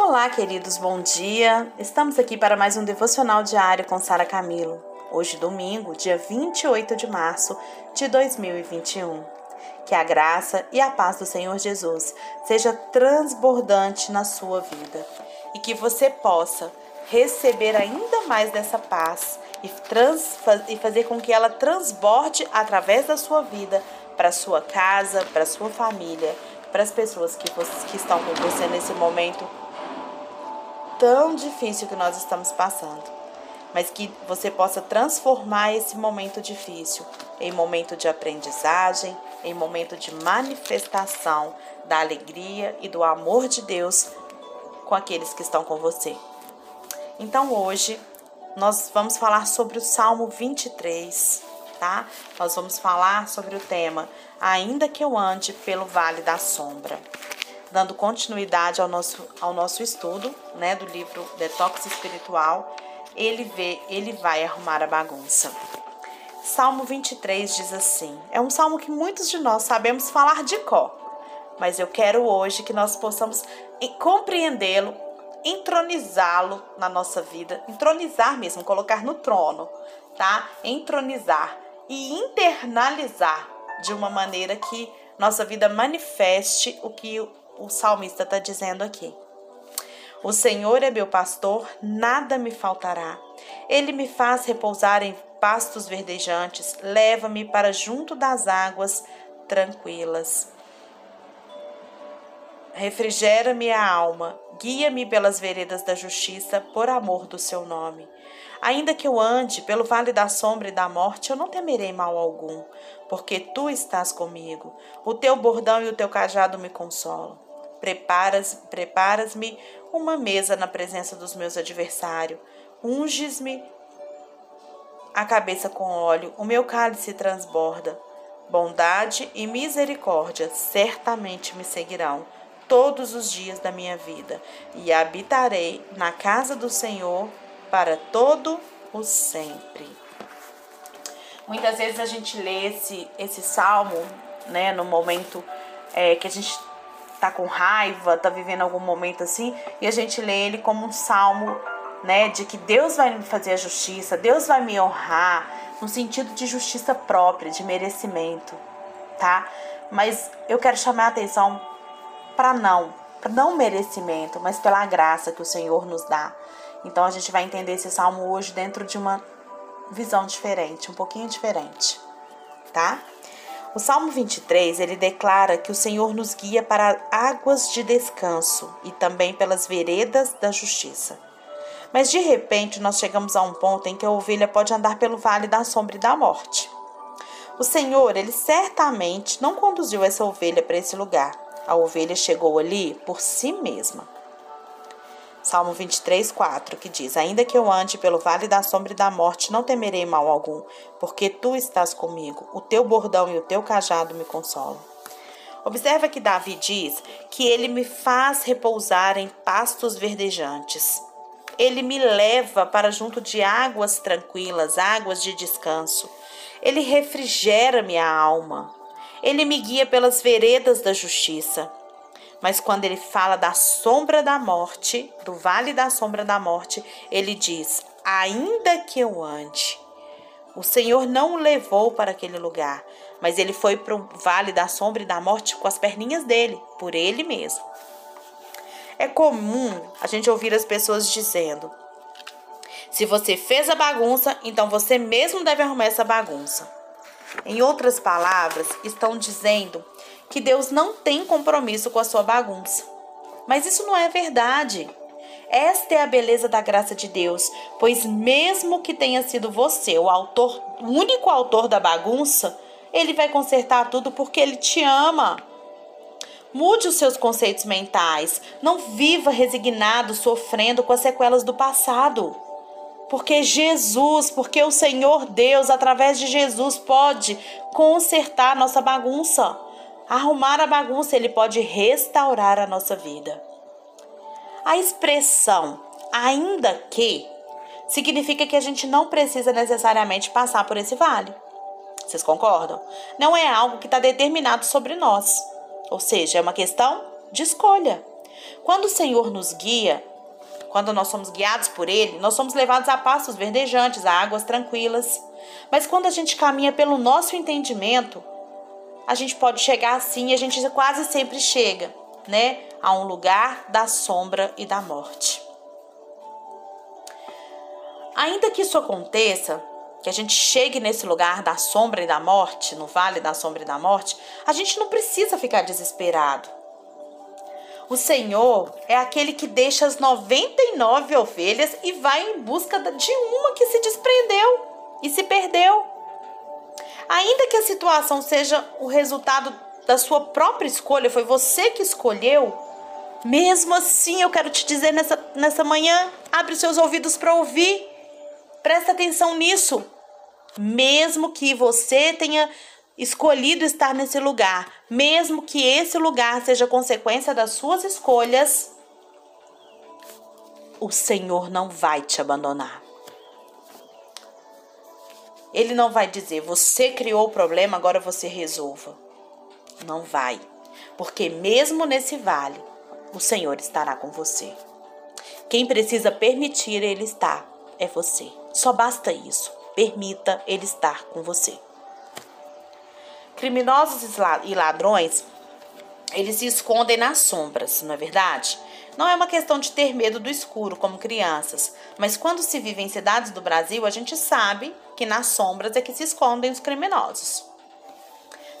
Olá, queridos, bom dia. Estamos aqui para mais um devocional diário com Sara Camilo. Hoje, domingo, dia 28 de março de 2021. Que a graça e a paz do Senhor Jesus seja transbordante na sua vida e que você possa receber ainda mais dessa paz e, trans, e fazer com que ela transborde através da sua vida para sua casa, para sua família, para as pessoas que, que estão com você nesse momento tão difícil que nós estamos passando, mas que você possa transformar esse momento difícil em momento de aprendizagem, em momento de manifestação da alegria e do amor de Deus com aqueles que estão com você. Então hoje nós vamos falar sobre o Salmo 23, tá? Nós vamos falar sobre o tema Ainda que eu ande pelo vale da sombra dando continuidade ao nosso, ao nosso estudo, né, do livro Detox Espiritual, ele vê, ele vai arrumar a bagunça. Salmo 23 diz assim: é um salmo que muitos de nós sabemos falar de cor, mas eu quero hoje que nós possamos compreendê-lo, entronizá-lo na nossa vida, entronizar mesmo, colocar no trono, tá? Entronizar e internalizar de uma maneira que nossa vida manifeste o que o salmista está dizendo aqui. O Senhor é meu pastor, nada me faltará. Ele me faz repousar em pastos verdejantes, leva-me para junto das águas tranquilas. Refrigera-me a alma, guia-me pelas veredas da justiça, por amor do seu nome. Ainda que eu ande pelo vale da sombra e da morte, eu não temerei mal algum, porque tu estás comigo. O teu bordão e o teu cajado me consolam. Preparas, preparas-me uma mesa na presença dos meus adversários. Unges-me a cabeça com óleo, o meu cálice transborda. Bondade e misericórdia certamente me seguirão todos os dias da minha vida, e habitarei na casa do Senhor para todo o sempre. Muitas vezes a gente lê esse, esse salmo, né, no momento é, que a gente tá com raiva, tá vivendo algum momento assim, e a gente lê ele como um salmo, né, de que Deus vai me fazer a justiça, Deus vai me honrar, no sentido de justiça própria, de merecimento, tá? Mas eu quero chamar a atenção para não, para não merecimento, mas pela graça que o Senhor nos dá. Então a gente vai entender esse salmo hoje dentro de uma visão diferente, um pouquinho diferente, tá? O Salmo 23, ele declara que o Senhor nos guia para águas de descanso e também pelas veredas da justiça. Mas de repente nós chegamos a um ponto em que a ovelha pode andar pelo vale da sombra e da morte. O Senhor, ele certamente não conduziu essa ovelha para esse lugar. A ovelha chegou ali por si mesma. Salmo 23, 4, que diz: Ainda que eu ande pelo vale da sombra e da morte, não temerei mal algum, porque tu estás comigo, o teu bordão e o teu cajado me consolam. Observa que Davi diz que ele me faz repousar em pastos verdejantes. Ele me leva para junto de águas tranquilas, águas de descanso. Ele refrigera minha alma. Ele me guia pelas veredas da justiça. Mas quando ele fala da sombra da morte, do vale da sombra da morte, ele diz: Ainda que eu ande. O Senhor não o levou para aquele lugar, mas ele foi para o vale da sombra e da morte com as perninhas dele, por ele mesmo. É comum a gente ouvir as pessoas dizendo: se você fez a bagunça, então você mesmo deve arrumar essa bagunça. Em outras palavras, estão dizendo que Deus não tem compromisso com a sua bagunça. Mas isso não é verdade. Esta é a beleza da graça de Deus, pois mesmo que tenha sido você o autor, o único autor da bagunça, ele vai consertar tudo porque ele te ama. Mude os seus conceitos mentais. Não viva resignado, sofrendo com as sequelas do passado. Porque Jesus, porque o Senhor Deus, através de Jesus, pode consertar nossa bagunça arrumar a bagunça, ele pode restaurar a nossa vida. A expressão ainda que significa que a gente não precisa necessariamente passar por esse vale. Vocês concordam? Não é algo que está determinado sobre nós. Ou seja, é uma questão de escolha. Quando o Senhor nos guia, quando nós somos guiados por Ele, nós somos levados a pastos verdejantes, a águas tranquilas. Mas quando a gente caminha pelo nosso entendimento, a gente pode chegar assim, a gente quase sempre chega, né, a um lugar da sombra e da morte. Ainda que isso aconteça, que a gente chegue nesse lugar da sombra e da morte, no vale da sombra e da morte, a gente não precisa ficar desesperado. O Senhor é aquele que deixa as 99 ovelhas e vai em busca de uma que se desprendeu e se perdeu. Ainda que a situação seja o resultado da sua própria escolha, foi você que escolheu, mesmo assim eu quero te dizer nessa, nessa manhã, abre os seus ouvidos para ouvir. Presta atenção nisso. Mesmo que você tenha escolhido estar nesse lugar, mesmo que esse lugar seja consequência das suas escolhas, o Senhor não vai te abandonar. Ele não vai dizer, você criou o problema, agora você resolva. Não vai. Porque mesmo nesse vale, o Senhor estará com você. Quem precisa permitir ele estar é você. Só basta isso. Permita ele estar com você. Criminosos e ladrões, eles se escondem nas sombras, não é verdade? Não é uma questão de ter medo do escuro como crianças, mas quando se vive em cidades do Brasil, a gente sabe que nas sombras é que se escondem os criminosos.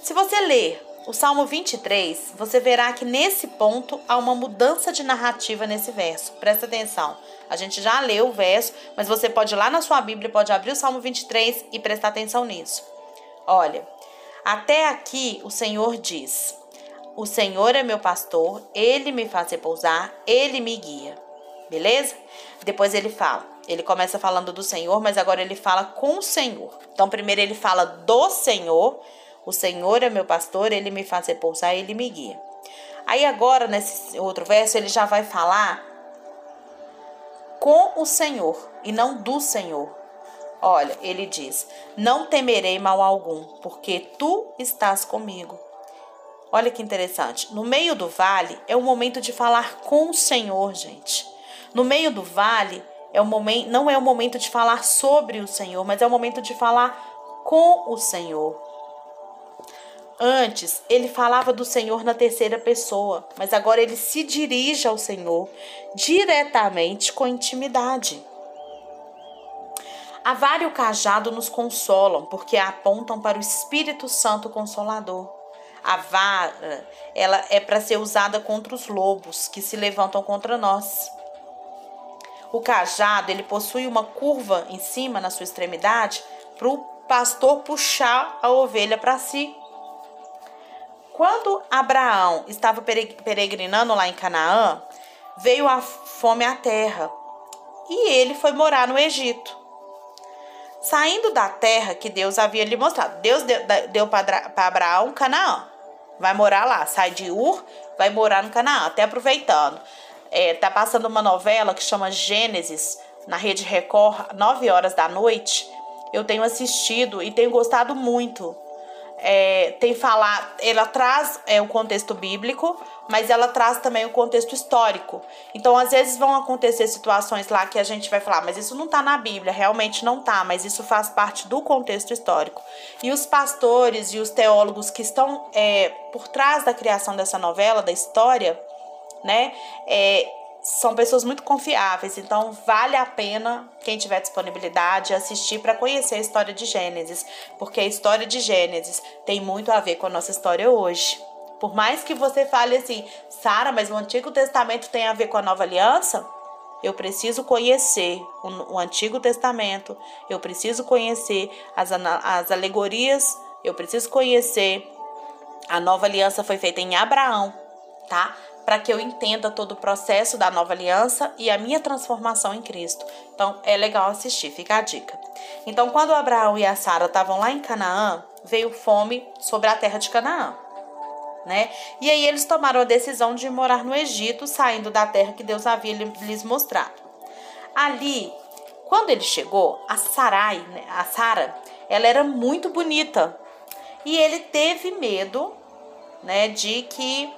Se você ler o Salmo 23, você verá que nesse ponto há uma mudança de narrativa nesse verso. Presta atenção. A gente já leu o verso, mas você pode ir lá na sua Bíblia, pode abrir o Salmo 23 e prestar atenção nisso. Olha, até aqui o Senhor diz: O Senhor é meu pastor, ele me faz repousar, ele me guia. Beleza? Depois ele fala. Ele começa falando do Senhor, mas agora ele fala com o Senhor. Então, primeiro ele fala do Senhor. O Senhor é meu pastor, ele me faz repousar, ele me guia. Aí agora, nesse outro verso, ele já vai falar com o Senhor e não do Senhor. Olha, ele diz: Não temerei mal algum, porque tu estás comigo. Olha que interessante. No meio do vale é o momento de falar com o Senhor, gente. No meio do vale é o momento, não é o momento de falar sobre o Senhor, mas é o momento de falar com o Senhor. Antes, ele falava do Senhor na terceira pessoa, mas agora ele se dirige ao Senhor diretamente com intimidade. A vara e o cajado nos consolam, porque apontam para o Espírito Santo Consolador. A vara, ela é para ser usada contra os lobos que se levantam contra nós. O cajado, ele possui uma curva em cima, na sua extremidade, para o pastor puxar a ovelha para si. Quando Abraão estava peregrinando lá em Canaã, veio a fome à terra e ele foi morar no Egito. Saindo da terra que Deus havia lhe mostrado, Deus deu, deu para Abraão Canaã. Vai morar lá, sai de Ur, vai morar no Canaã, até aproveitando. É, tá passando uma novela que chama Gênesis na Rede Record, 9 horas da noite. Eu tenho assistido e tenho gostado muito é, tem falar, ela traz é, o contexto bíblico, mas ela traz também o contexto histórico. Então, às vezes vão acontecer situações lá que a gente vai falar, mas isso não está na Bíblia, realmente não está, mas isso faz parte do contexto histórico. E os pastores e os teólogos que estão é, por trás da criação dessa novela, da história, né, é, são pessoas muito confiáveis, então vale a pena quem tiver disponibilidade assistir para conhecer a história de Gênesis, porque a história de Gênesis tem muito a ver com a nossa história hoje. Por mais que você fale assim, Sara, mas o Antigo Testamento tem a ver com a Nova Aliança, eu preciso conhecer o, o Antigo Testamento, eu preciso conhecer as, as alegorias, eu preciso conhecer a Nova Aliança foi feita em Abraão, tá? para que eu entenda todo o processo da nova aliança e a minha transformação em Cristo. Então, é legal assistir, fica a dica. Então, quando Abraão e a Sara estavam lá em Canaã, veio fome sobre a terra de Canaã. Né? E aí eles tomaram a decisão de morar no Egito, saindo da terra que Deus havia lhes mostrado. Ali, quando ele chegou, a Sarai, né, a Sara, ela era muito bonita. E ele teve medo, né, de que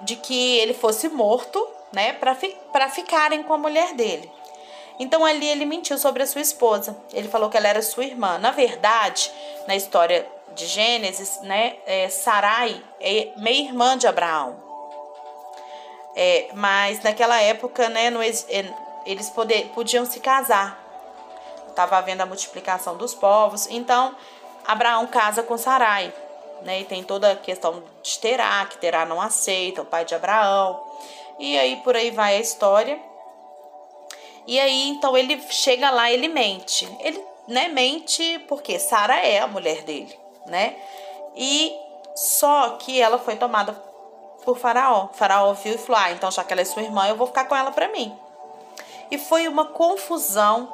de que ele fosse morto, né, para fi ficarem com a mulher dele. Então ali ele mentiu sobre a sua esposa. Ele falou que ela era sua irmã. Na verdade, na história de Gênesis, né, é, Sarai é meia irmã de Abraão. É, mas naquela época, né, no, é, eles poder, podiam se casar. Estava havendo a multiplicação dos povos. Então, Abraão casa com Sarai. Né, e tem toda a questão de Terá, que Terá não aceita, o pai de Abraão. E aí por aí vai a história. E aí então ele chega lá, ele mente. Ele, né, mente porque Sara é a mulher dele, né? E só que ela foi tomada por Faraó. Faraó viu e falou: "Ah, então já que ela é sua irmã, eu vou ficar com ela para mim". E foi uma confusão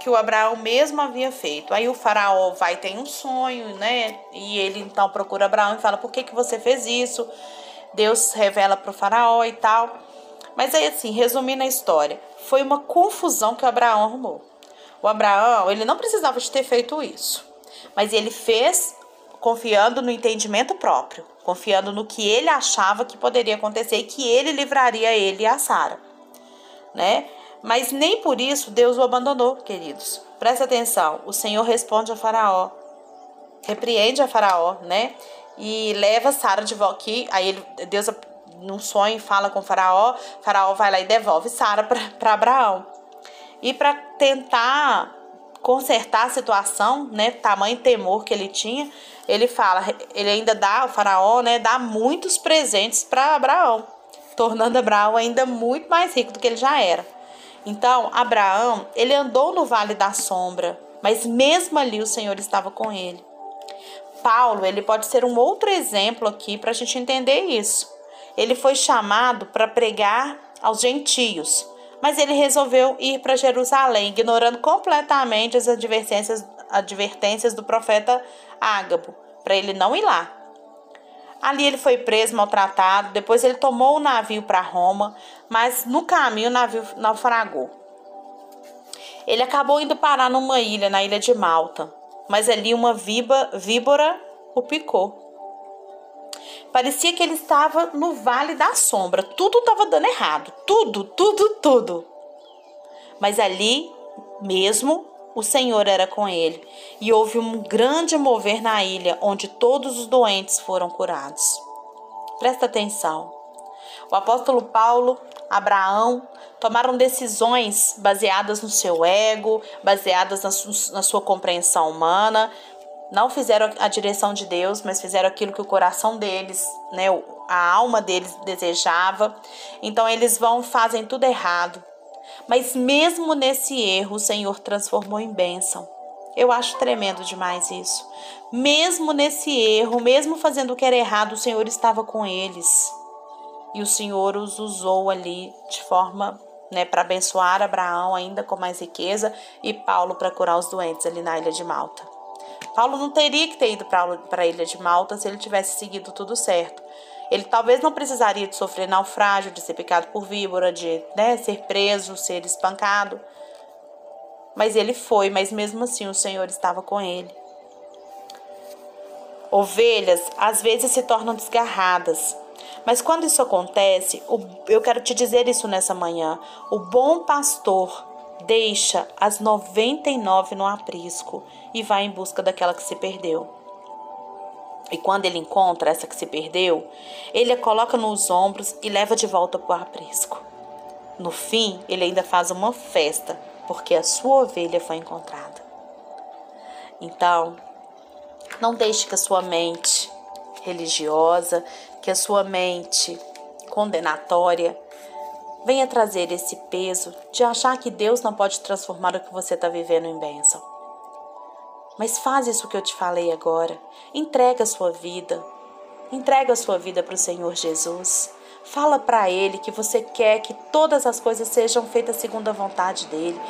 que o Abraão mesmo havia feito. Aí o faraó vai tem um sonho, né? E ele então procura Abraão e fala: "Por que que você fez isso?" Deus revela para o faraó e tal. Mas aí assim, resumindo a história, foi uma confusão que o Abraão arrumou. O Abraão, ele não precisava de ter feito isso, mas ele fez confiando no entendimento próprio, confiando no que ele achava que poderia acontecer e que ele livraria ele e a Sara, né? Mas nem por isso Deus o abandonou, queridos. Presta atenção. O Senhor responde a Faraó, repreende a Faraó, né? E leva Sara de volta aqui. Aí ele, Deus num sonho fala com faraó, faraó vai lá e devolve Sara para Abraão. E para tentar consertar a situação, né, tamanho temor que ele tinha, ele fala, ele ainda dá o faraó, né, dá muitos presentes para Abraão, tornando Abraão ainda muito mais rico do que ele já era. Então, Abraão, ele andou no vale da sombra, mas mesmo ali o Senhor estava com ele. Paulo, ele pode ser um outro exemplo aqui para a gente entender isso ele foi chamado para pregar aos gentios, mas ele resolveu ir para Jerusalém, ignorando completamente as advertências, advertências do profeta Ágabo, para ele não ir lá. Ali ele foi preso, maltratado, depois ele tomou o navio para Roma, mas no caminho o navio naufragou. Ele acabou indo parar numa ilha, na ilha de Malta, mas ali uma víbora o picou. Parecia que ele estava no vale da sombra. Tudo estava dando errado. Tudo, tudo, tudo. Mas ali mesmo o Senhor era com ele. E houve um grande mover na ilha, onde todos os doentes foram curados. Presta atenção. O apóstolo Paulo, Abraão, tomaram decisões baseadas no seu ego, baseadas na sua compreensão humana, não fizeram a direção de Deus, mas fizeram aquilo que o coração deles, né, a alma deles desejava. Então eles vão fazem tudo errado. Mas mesmo nesse erro, o Senhor transformou em bênção. Eu acho tremendo demais isso. Mesmo nesse erro, mesmo fazendo o que era errado, o Senhor estava com eles. E o Senhor os usou ali de forma né, para abençoar Abraão ainda com mais riqueza e Paulo para curar os doentes ali na ilha de Malta. Paulo não teria que ter ido para a ilha de Malta se ele tivesse seguido tudo certo. Ele talvez não precisaria de sofrer naufrágio, de ser picado por víbora, de né, ser preso, ser espancado. Mas ele foi, mas mesmo assim o Senhor estava com ele. Ovelhas às vezes se tornam desgarradas, mas quando isso acontece, eu quero te dizer isso nessa manhã: o bom pastor deixa as 99 no aprisco e vai em busca daquela que se perdeu. E quando ele encontra essa que se perdeu, ele a coloca nos ombros e leva de volta para o aprisco. No fim, ele ainda faz uma festa, porque a sua ovelha foi encontrada. Então, não deixe que a sua mente religiosa, que a sua mente condenatória venha trazer esse peso de achar que Deus não pode transformar o que você está vivendo em bênção. Mas faz isso que eu te falei agora. Entrega a sua vida. Entrega a sua vida para o Senhor Jesus. Fala para Ele que você quer que todas as coisas sejam feitas segundo a vontade dEle.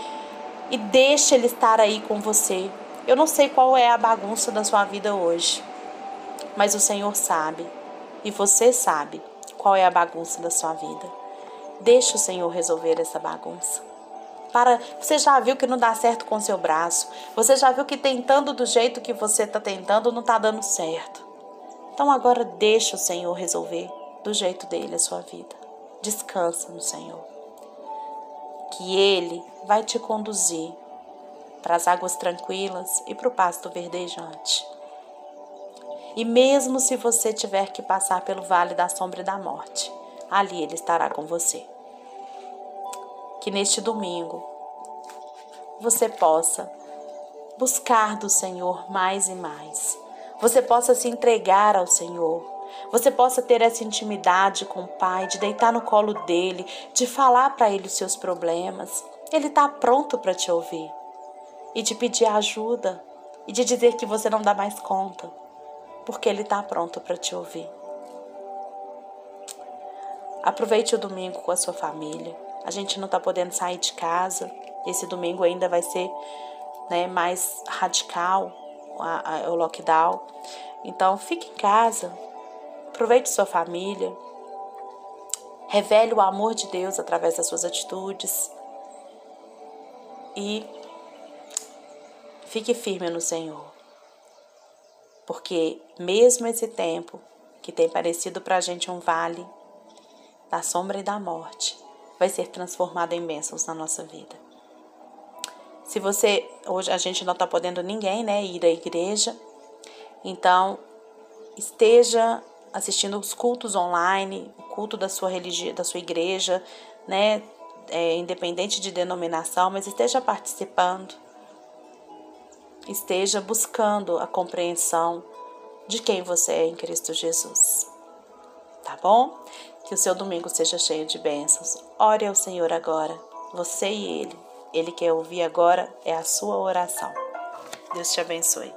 E deixa Ele estar aí com você. Eu não sei qual é a bagunça da sua vida hoje, mas o Senhor sabe. E você sabe qual é a bagunça da sua vida. Deixa o Senhor resolver essa bagunça. Para, você já viu que não dá certo com seu braço. Você já viu que tentando do jeito que você está tentando não está dando certo. Então agora deixa o Senhor resolver. do jeito dele a sua vida. Descansa no Senhor. Que Ele vai te conduzir para as águas tranquilas e para o pasto verdejante. E mesmo se você tiver que passar pelo vale da sombra e da morte, ali Ele estará com você. Que neste domingo você possa buscar do Senhor mais e mais. Você possa se entregar ao Senhor. Você possa ter essa intimidade com o Pai, de deitar no colo dele, de falar para ele os seus problemas. Ele está pronto para te ouvir e de pedir ajuda e de dizer que você não dá mais conta, porque ele está pronto para te ouvir. Aproveite o domingo com a sua família. A gente não está podendo sair de casa. Esse domingo ainda vai ser né, mais radical a, a, o lockdown. Então, fique em casa, aproveite sua família, revele o amor de Deus através das suas atitudes e fique firme no Senhor. Porque mesmo esse tempo que tem parecido para a gente um vale da sombra e da morte, vai ser transformado em bênçãos na nossa vida. Se você, hoje a gente não está podendo ninguém, né, ir à igreja, então esteja assistindo os cultos online, o culto da sua religião, da sua igreja, né, é, independente de denominação, mas esteja participando, esteja buscando a compreensão de quem você é em Cristo Jesus. Tá bom? Que o seu domingo seja cheio de bênçãos. Ore ao Senhor agora, você e Ele. Ele quer ouvir agora é a sua oração. Deus te abençoe.